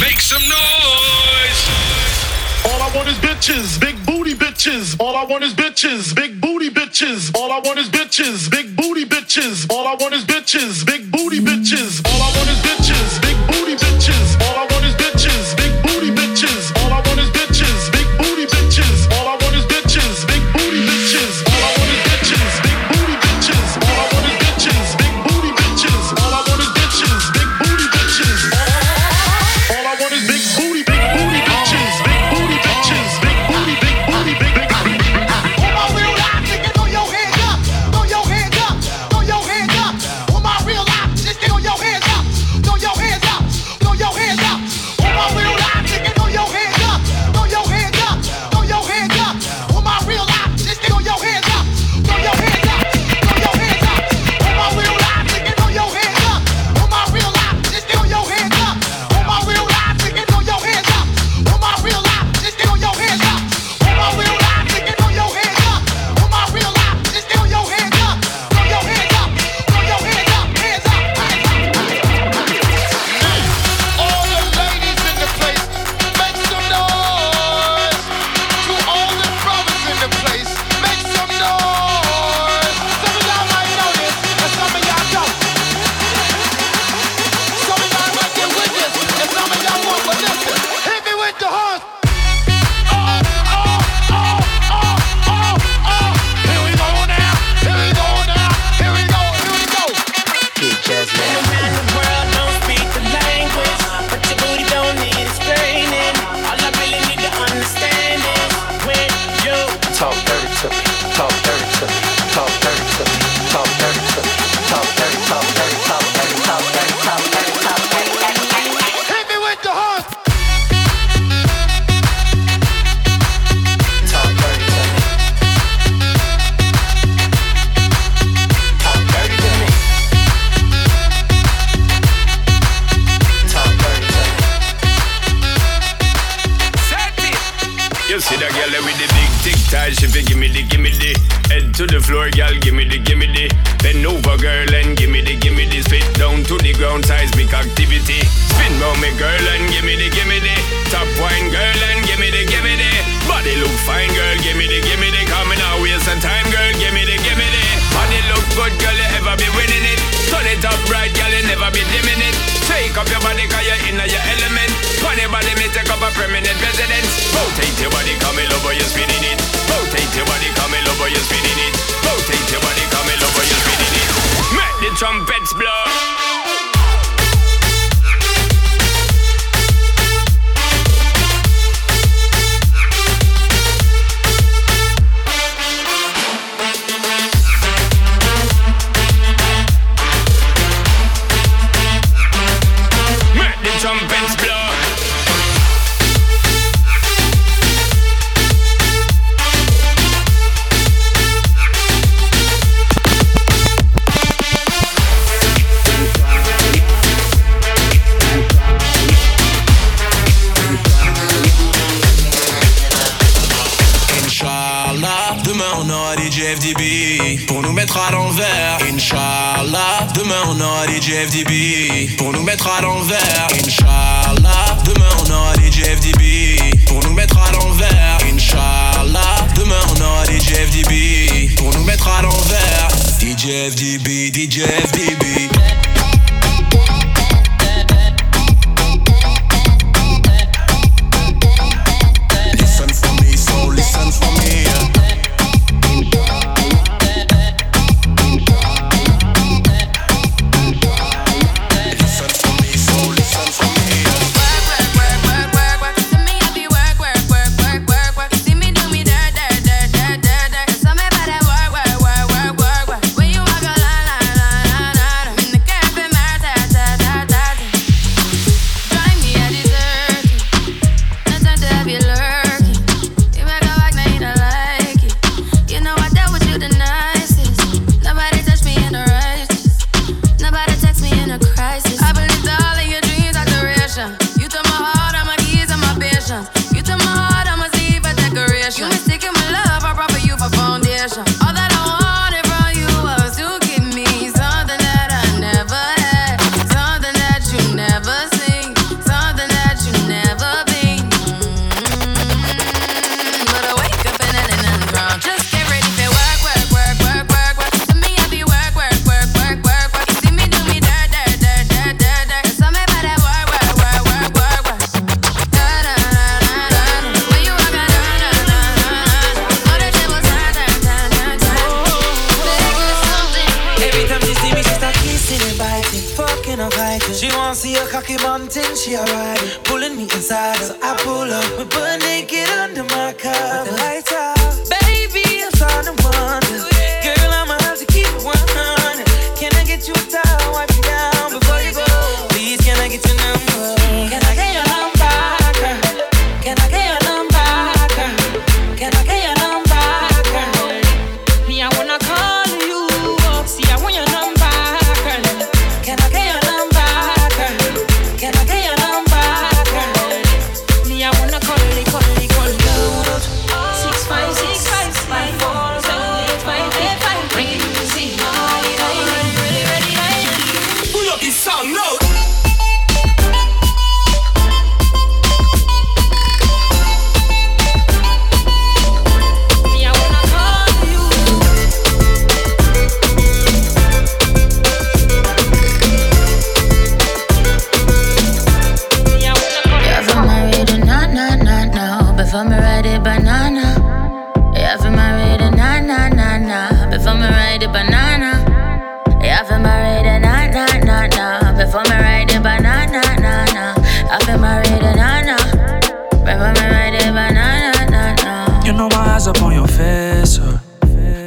Make some noise. All I want is bitches, big booty bitches. All I want is bitches, big booty bitches. All I want is bitches, big booty bitches. All I want is bitches, big booty bitches. All I want is bitches, big booty bitches.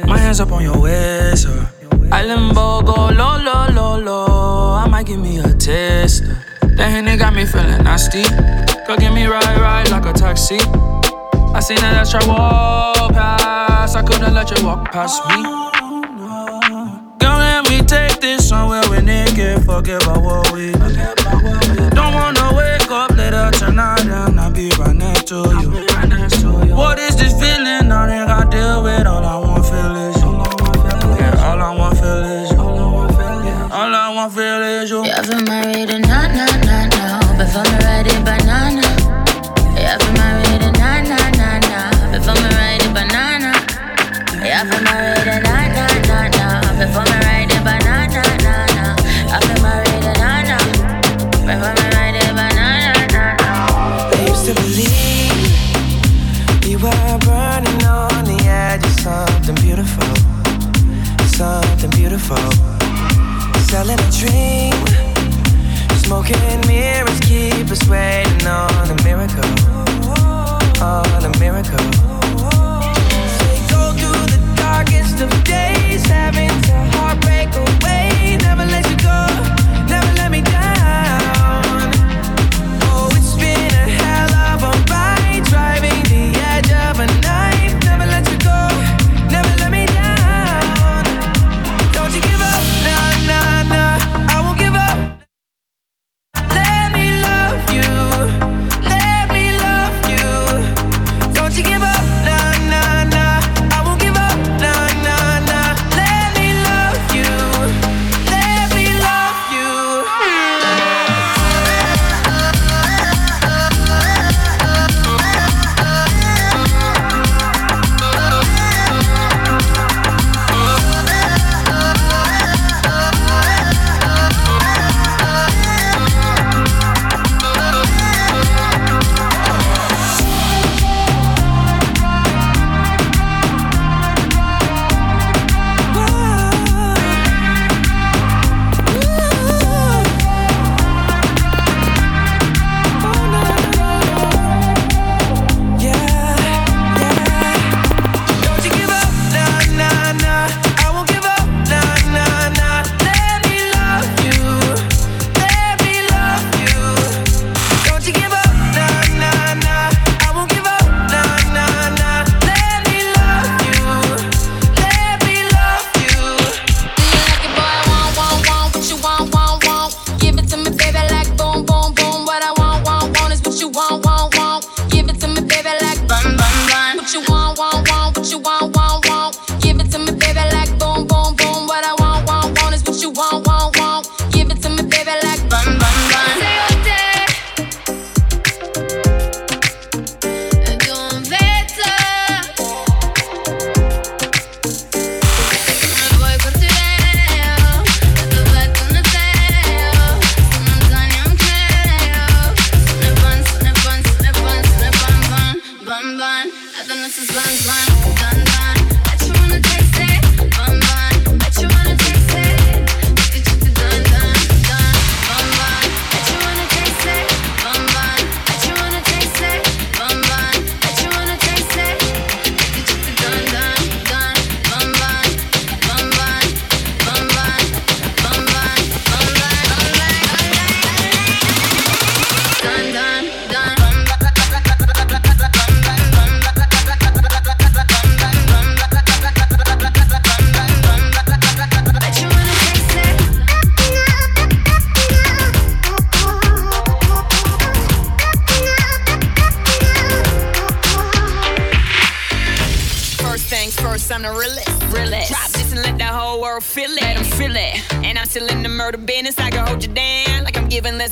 My hands up on your waist, sir. I limbo go low, low, low, low. I might give me a taster. That Henny got me feeling nasty. Go get me right, right like a taxi. I seen that extra walk past. I couldn't let you walk past me. Girl, let me take this somewhere we naked. Forget about what we don't wanna wake up later tonight and I be right next to you. What is this feeling? it. All I want feel is you. Yeah, all I want feel is you. Yeah, all I want feel is you. Yeah, go through the darkest of days, having to heartbreak.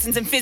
Lessons in physics.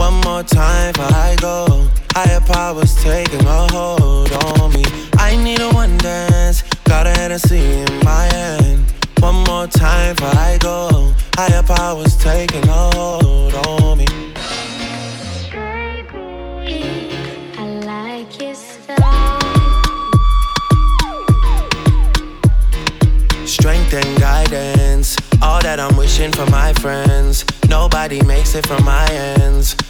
One more time before I go. Higher powers taking a hold on me. I need a one dance. Got a Hennessy in my hand. One more time before I go. Higher powers taking a hold on me. I like your style. Strength and guidance, all that I'm wishing for my friends. Nobody makes it from my ends.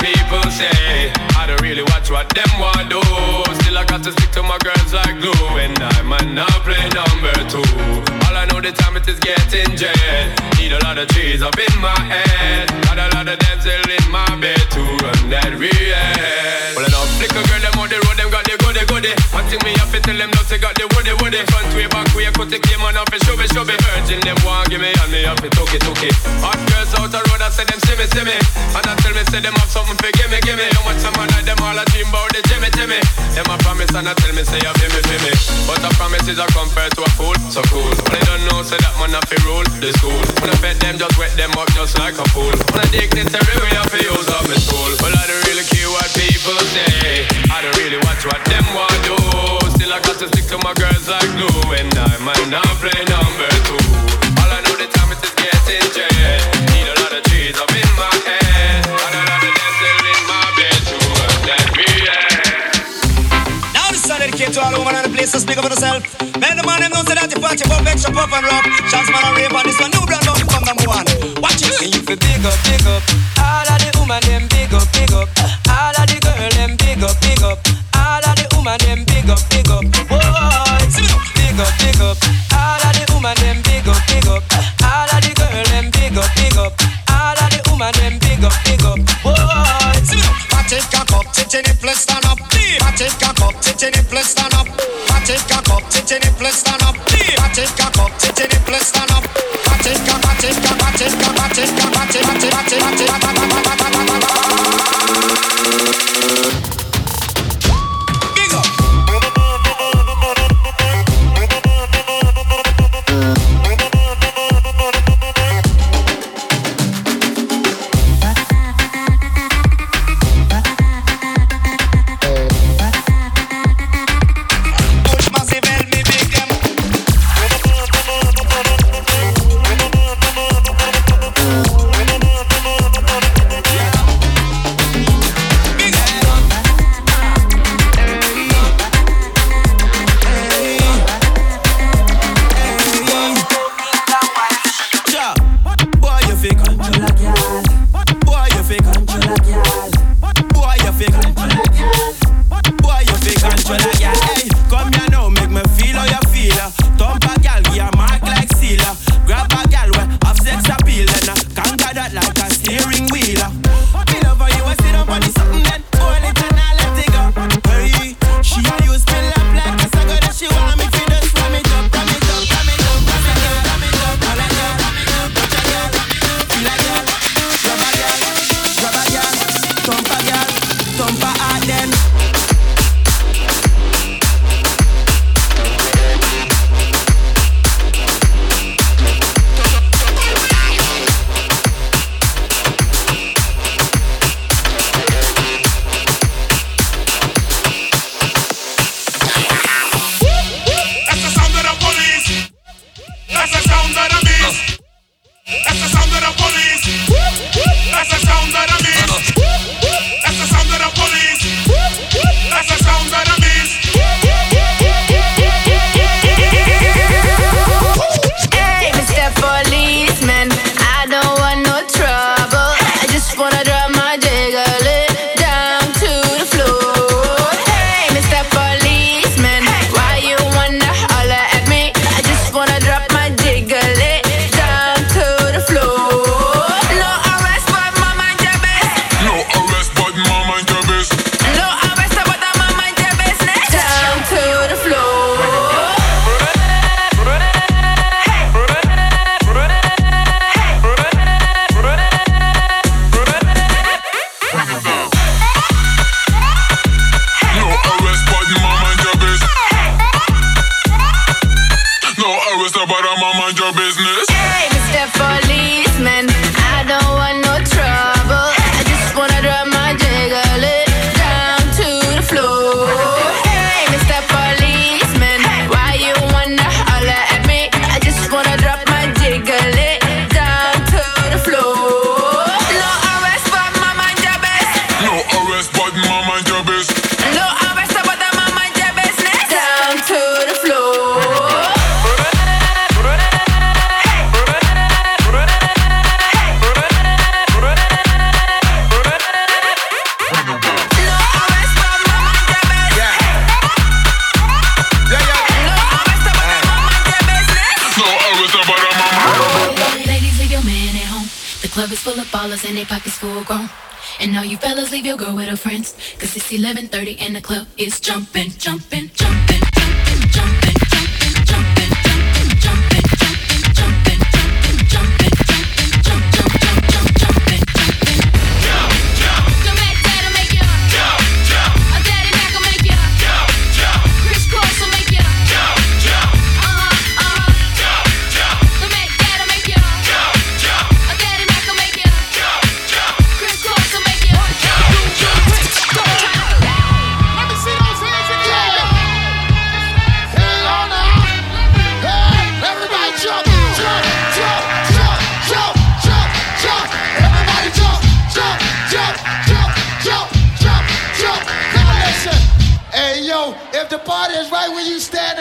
People say. I don't really watch what them want do. Still, I got to stick to my girls like glue. And I might not play number two. All I know the time it is getting jet. Need a lot of trees up in my head. Got a lot of still in my bed to run that real. Well, I know flick a girl them on the road, them got the goody goody. One thing me to tell them, no, they got the woody woody. Front way, back way, cut the came on off and show me, show me. Virgin them want give me and me have to took it, took it. Hot girls out the road, I say them see me, see me. And I tell me, say them have something for gimme, gimme. How much time I like them all a dream about the Jimmy, Jimmy. Them a promise and I tell me, say you feel me, feel me. But a promise is a compared to a fool, so cool. But they don't know, say that man have to rule the school. When I bet them, just wet them up just like a fool. When I dignitary, we have to use up my tool. Well, I don't really care what people say. I don't really watch what them want do. Still, I got to stick to my girls like glue. And I might not play number two. All I know the time it is getting jet. Need a lot of trees up in my head. This song dedicated to all women and the place to speak up for yourself. Man, the man them know say that you party pop extra pop and rock. Chance man and rave and this one new brand from number one. Watch it. And you feel big up, big up. All of the woman them big up, big up. All of the girl them big up, big up. All of the woman them big up, big up. Whoa, big up, big up. All of the woman them big up, big up. All of the girl them big up, big up. All of the woman them big up, big up. Whoa, Patrick cock up, titty nipple stand up. Up, titty nipple stand up. Patrick cock up, titty nipple stand up. Patrick cock up, titty nipple stand up.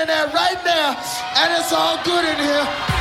There right now, and it's all good in here.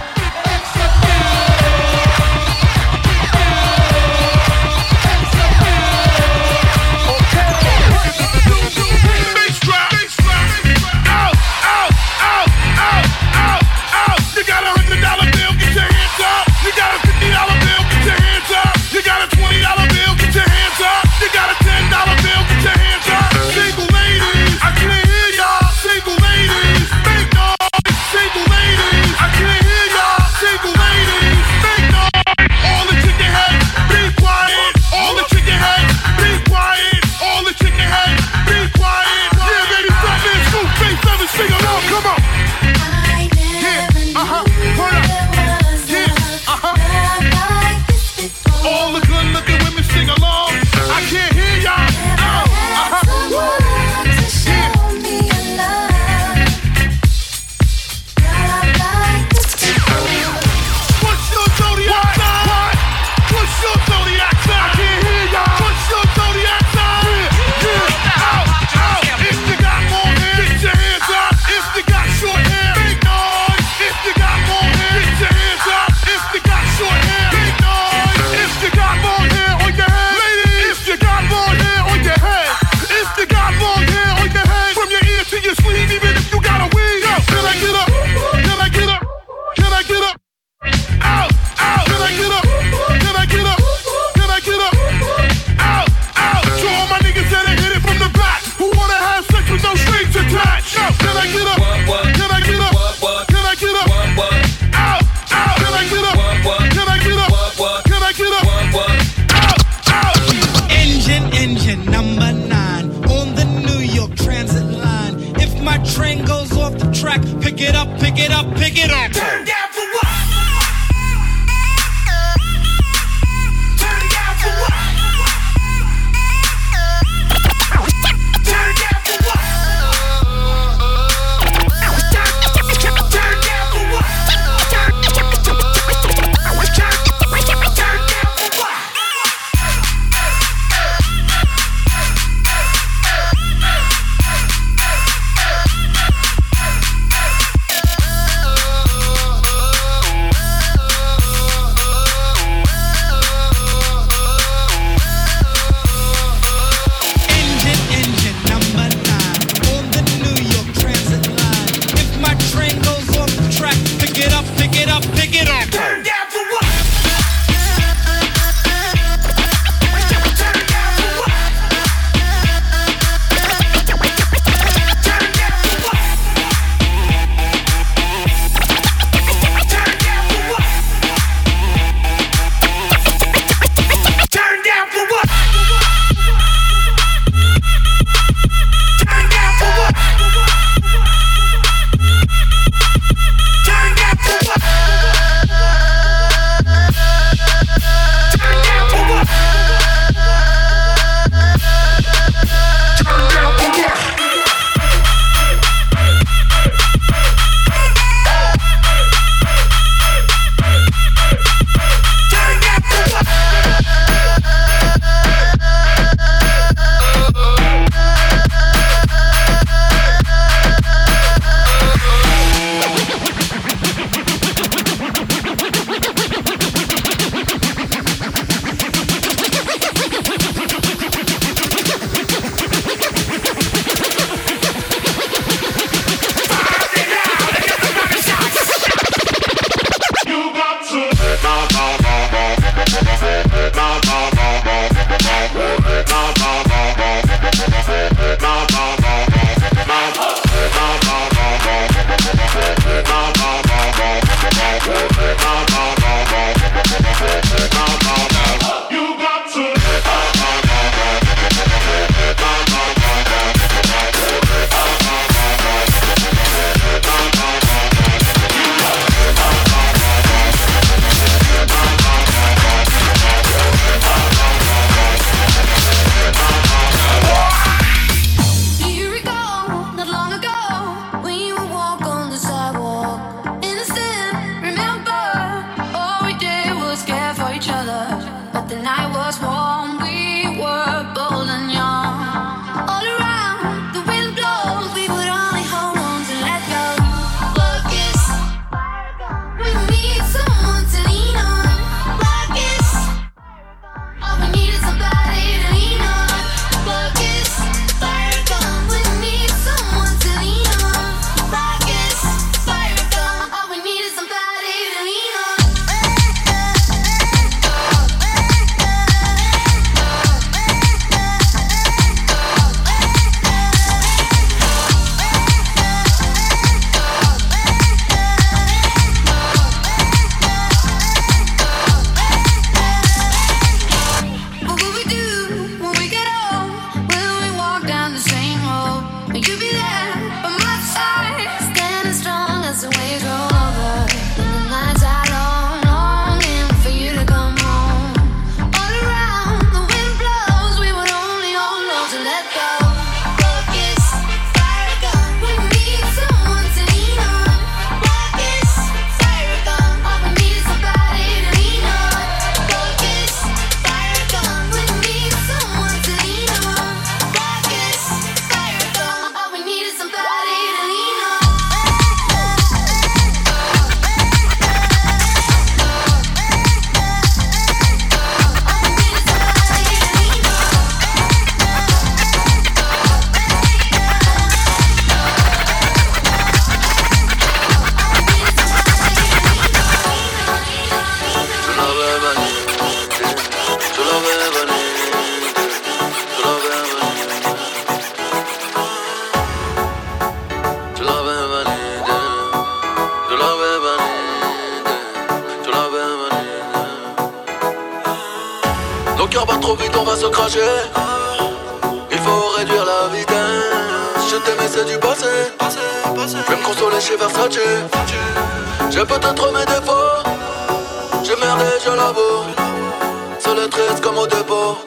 en tres como de bo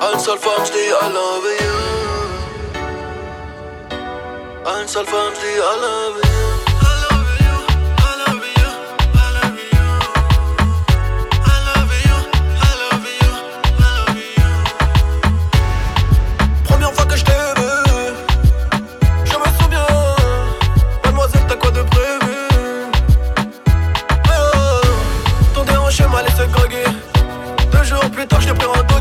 Ein sol famsli I love you. Ein sol famsli I love you. то, що приготував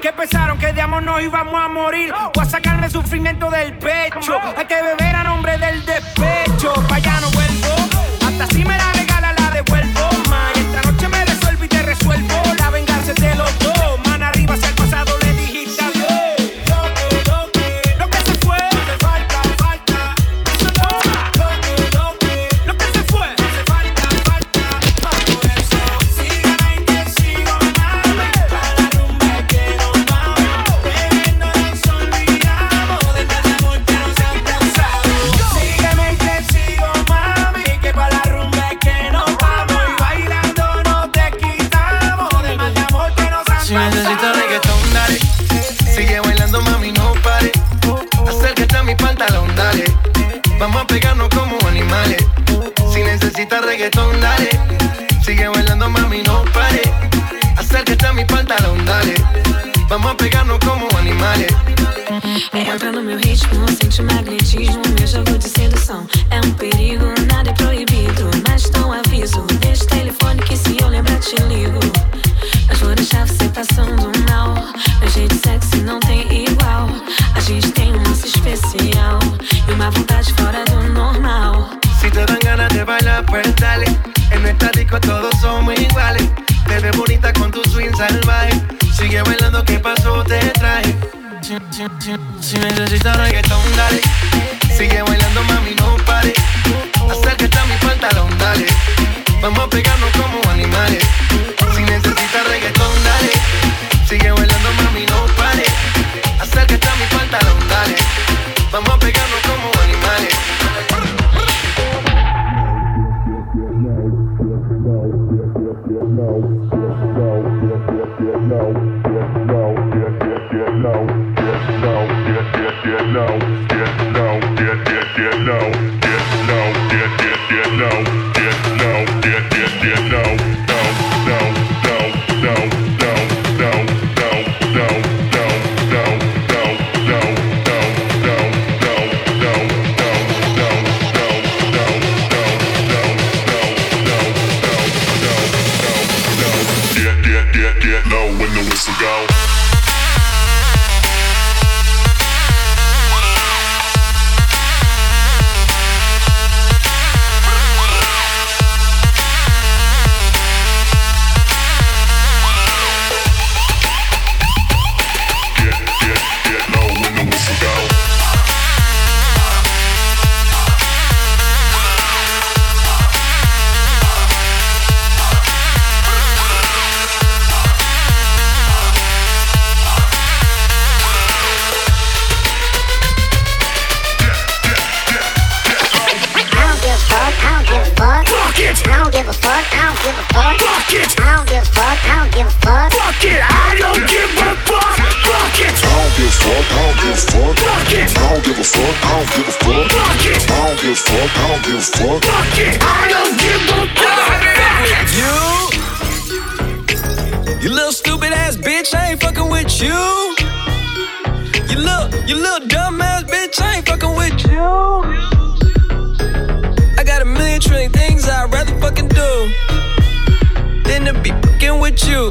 que pensaron que de amor no íbamos a morir. Voy a sacarme sufrimiento del pecho. Hay que beber a nombre del despecho. Pa' allá no vuelvo. Hasta si me la regala Vamos a pegarnos con bitch, I ain't fucking with you. You little, you little dumb ass bitch, I ain't fucking with you. I got a million trillion things I'd rather fucking do than to be fucking with you.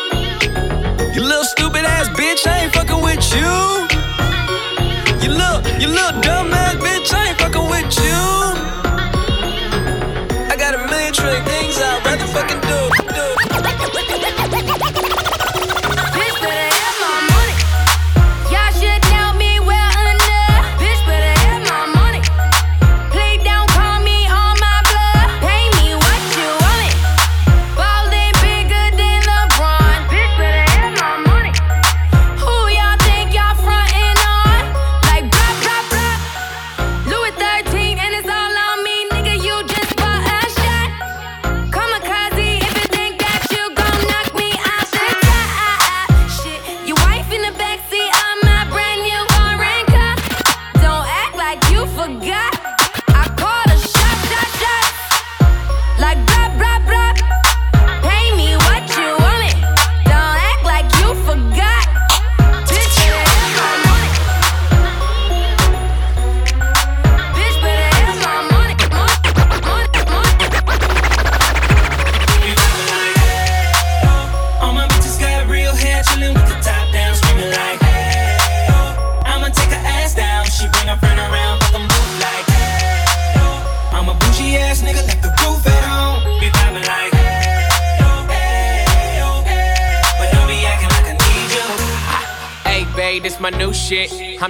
You little stupid ass bitch, I ain't fucking with you. You little, you little dumb ass bitch, I ain't fucking with you. I got a million trillion things I'd rather fucking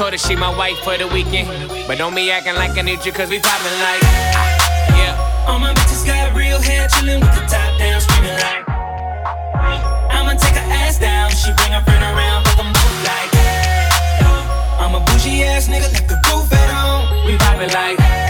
told her she my wife for the weekend. But don't be acting like I need you, cause we poppin' like. Yeah. All my bitches got real hair, chillin' with the top down, screamin' like. I'ma take her ass down, she bring her friend around, fuck the both like. I'm a bougie ass nigga, like the roof at home. We poppin' like.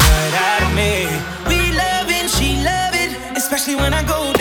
especially when I go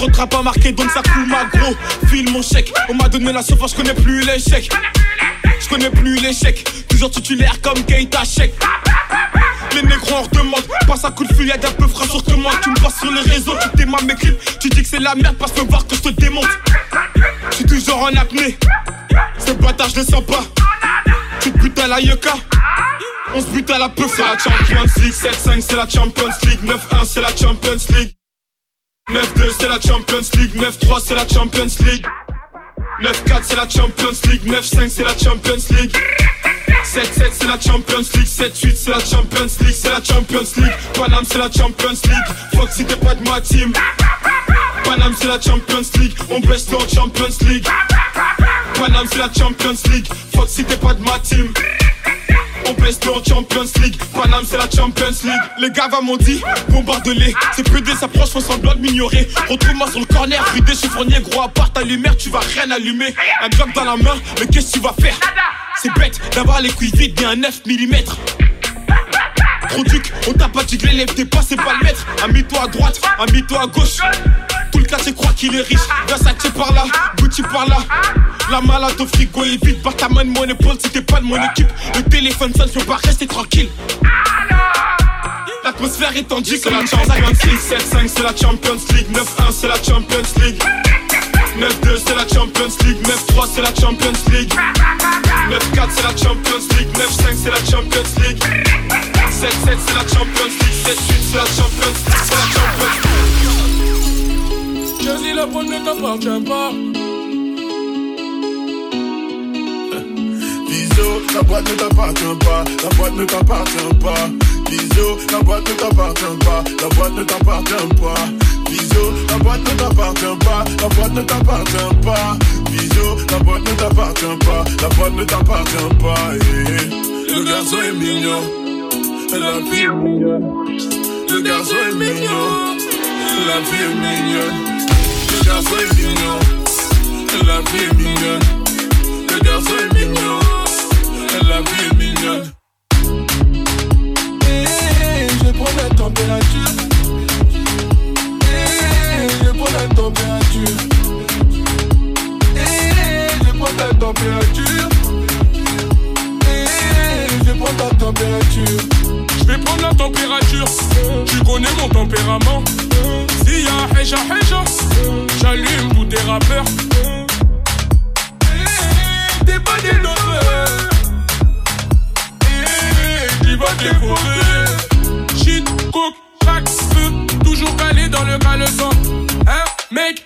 Croquera pas marqué, donc ça coule ma gros. File mon chèque, on m'a donné la chauffeur, je connais plus l'échec. Je connais plus l'échec, toujours titulaire comme Keita Chèque. Les négros en redemande, passe à coup de fil, d'un peu frais sur moi. Tu me passes sur les réseaux, tu t'aimes mes clips. Tu dis que c'est la merde, parce me voir que je te démonte. Je toujours en apnée, ce bâtard je le sens pas. Tu te butes à la yucca. On se bute à la peuf, c'est la Champions League 7-5 c'est la Champions League 9-1 c'est la Champions League 9-2, c'est la Champions League. 9-3, c'est la Champions League. 9-4, c'est la Champions League. 9-5, c'est la Champions League. 7-7 c'est la Champions League 7-8 c'est la Champions League C'est la Champions League. Panam c'est la Champions League. Fuck si t'es pas de ma team. Panam c'est la Champions League. On baisse en Champions League. Panam c'est la Champions League. Fuck si t'es pas de ma team. On baisse en Champions League. Panam c'est la Champions League. Les gars m'ont dit bombarde-les C'est PD s'approche font semblant de m'ignorer. Retrouve-moi sur le corner Vidé chiffronnier gros. À part ta lumière Tu vas rien allumer. Un globe dans la main Mais qu'est-ce que tu vas faire? C'est bête d'avoir les couilles vides Bien un 9 mm Trop duc, on t'a pas dit que l'élève t'es pas, c'est pas le maître. Ami-toi à droite, ami-toi à gauche. Tout le quartier croit qu'il est riche. Versace par là, Gucci par là. La malade au frigo est vide, par ta main mon épaule si t'es pas de mon équipe. Le téléphone sonne, peux pas rester tranquille. L'atmosphère est tendue, c'est la Champions League. 7-5, c'est la Champions League. 9-1, c'est la Champions League. 9-2, c'est la Champions League. 9-3, c'est la Champions League. 9-4, c'est la Champions League. 9-5, c'est la Champions League. 7-7, c'est la Champions League. 7-8, c'est la Champions League. C'est la Champions League. Je dis le ne t'appartient pas. Bisous, la boîte ne t'appartient pas, la boîte ne t'appartient pas. Bisous, la boîte ne t'appartient pas, la boîte ne t'appartient pas. Bisous, la boîte ne t'appartient pas, la boîte ne t'appartient pas. Bisous, la boîte ne t'appartient pas, la boîte ne t'appartient pas. eh, eh. Le garçon est mignon, la fille est mignonne. Le garçon est mignon, la fille est mignonne. Le garçon est mignon, la fille est mignonne. Le garçon est mignon, la vie est mignonne. Eh, je prends la température. La température. Eh, prends température. Eh, je prends ta température. Je vais prendre la température. Tu connais mon tempérament. S'il y a Heja Heja, j'allume tous tes rappeurs. Eh, T'es pas des lovers. Eh, Qui va décorer. Shit, coke, crack, feu. Toujours calé dans le caleçon. Mec,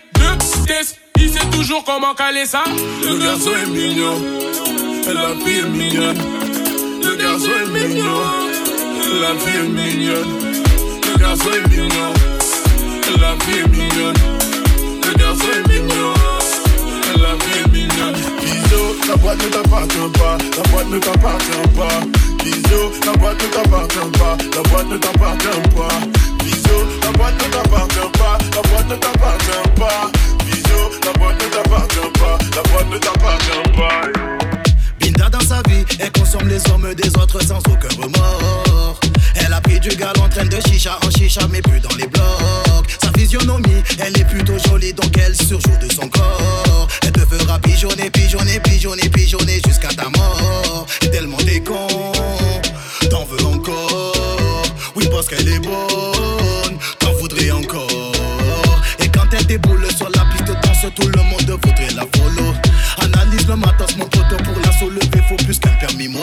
tests. Il sait toujours comment caler ça. Le garçon est mignon, la fille est mignonne. Le garçon est mignon, la fille est mignonne. Le garçon est mignon, la fille est mignonne. Le garçon est mignon, la fille est mignonne. Bisous, la boîte ne t'appartient pas, la boîte ne t'appartient pas. Bisous, la boîte ne t'appartient pas, la boîte ne t'appartient pas. La boîte ne t'appartient pas, la boîte ne t'appartient pas. Bisous, la boîte ne t'appartient pas, la boîte ne t'appartient pas. Binda dans sa vie, elle consomme les hommes des autres sans aucun remords. Elle a pris du gal en train de chicha en chicha, mais plus dans les blocs. Sa physionomie, elle est plutôt jolie, donc elle surjoue de son corps. Elle te fera pigeonner, pigeonner, pigeonner, pigeonner jusqu'à ta mort.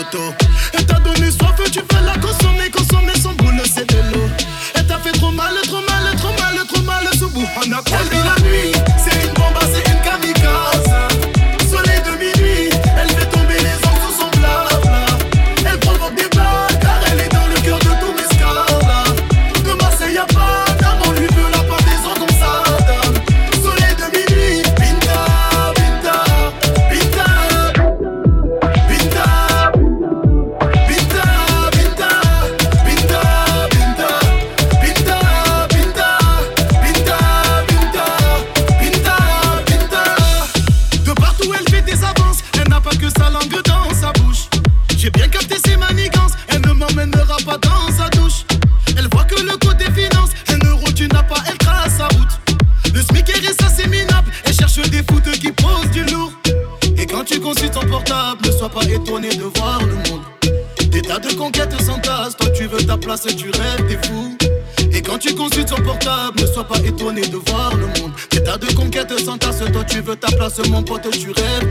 foto. ce mon pote tu rêves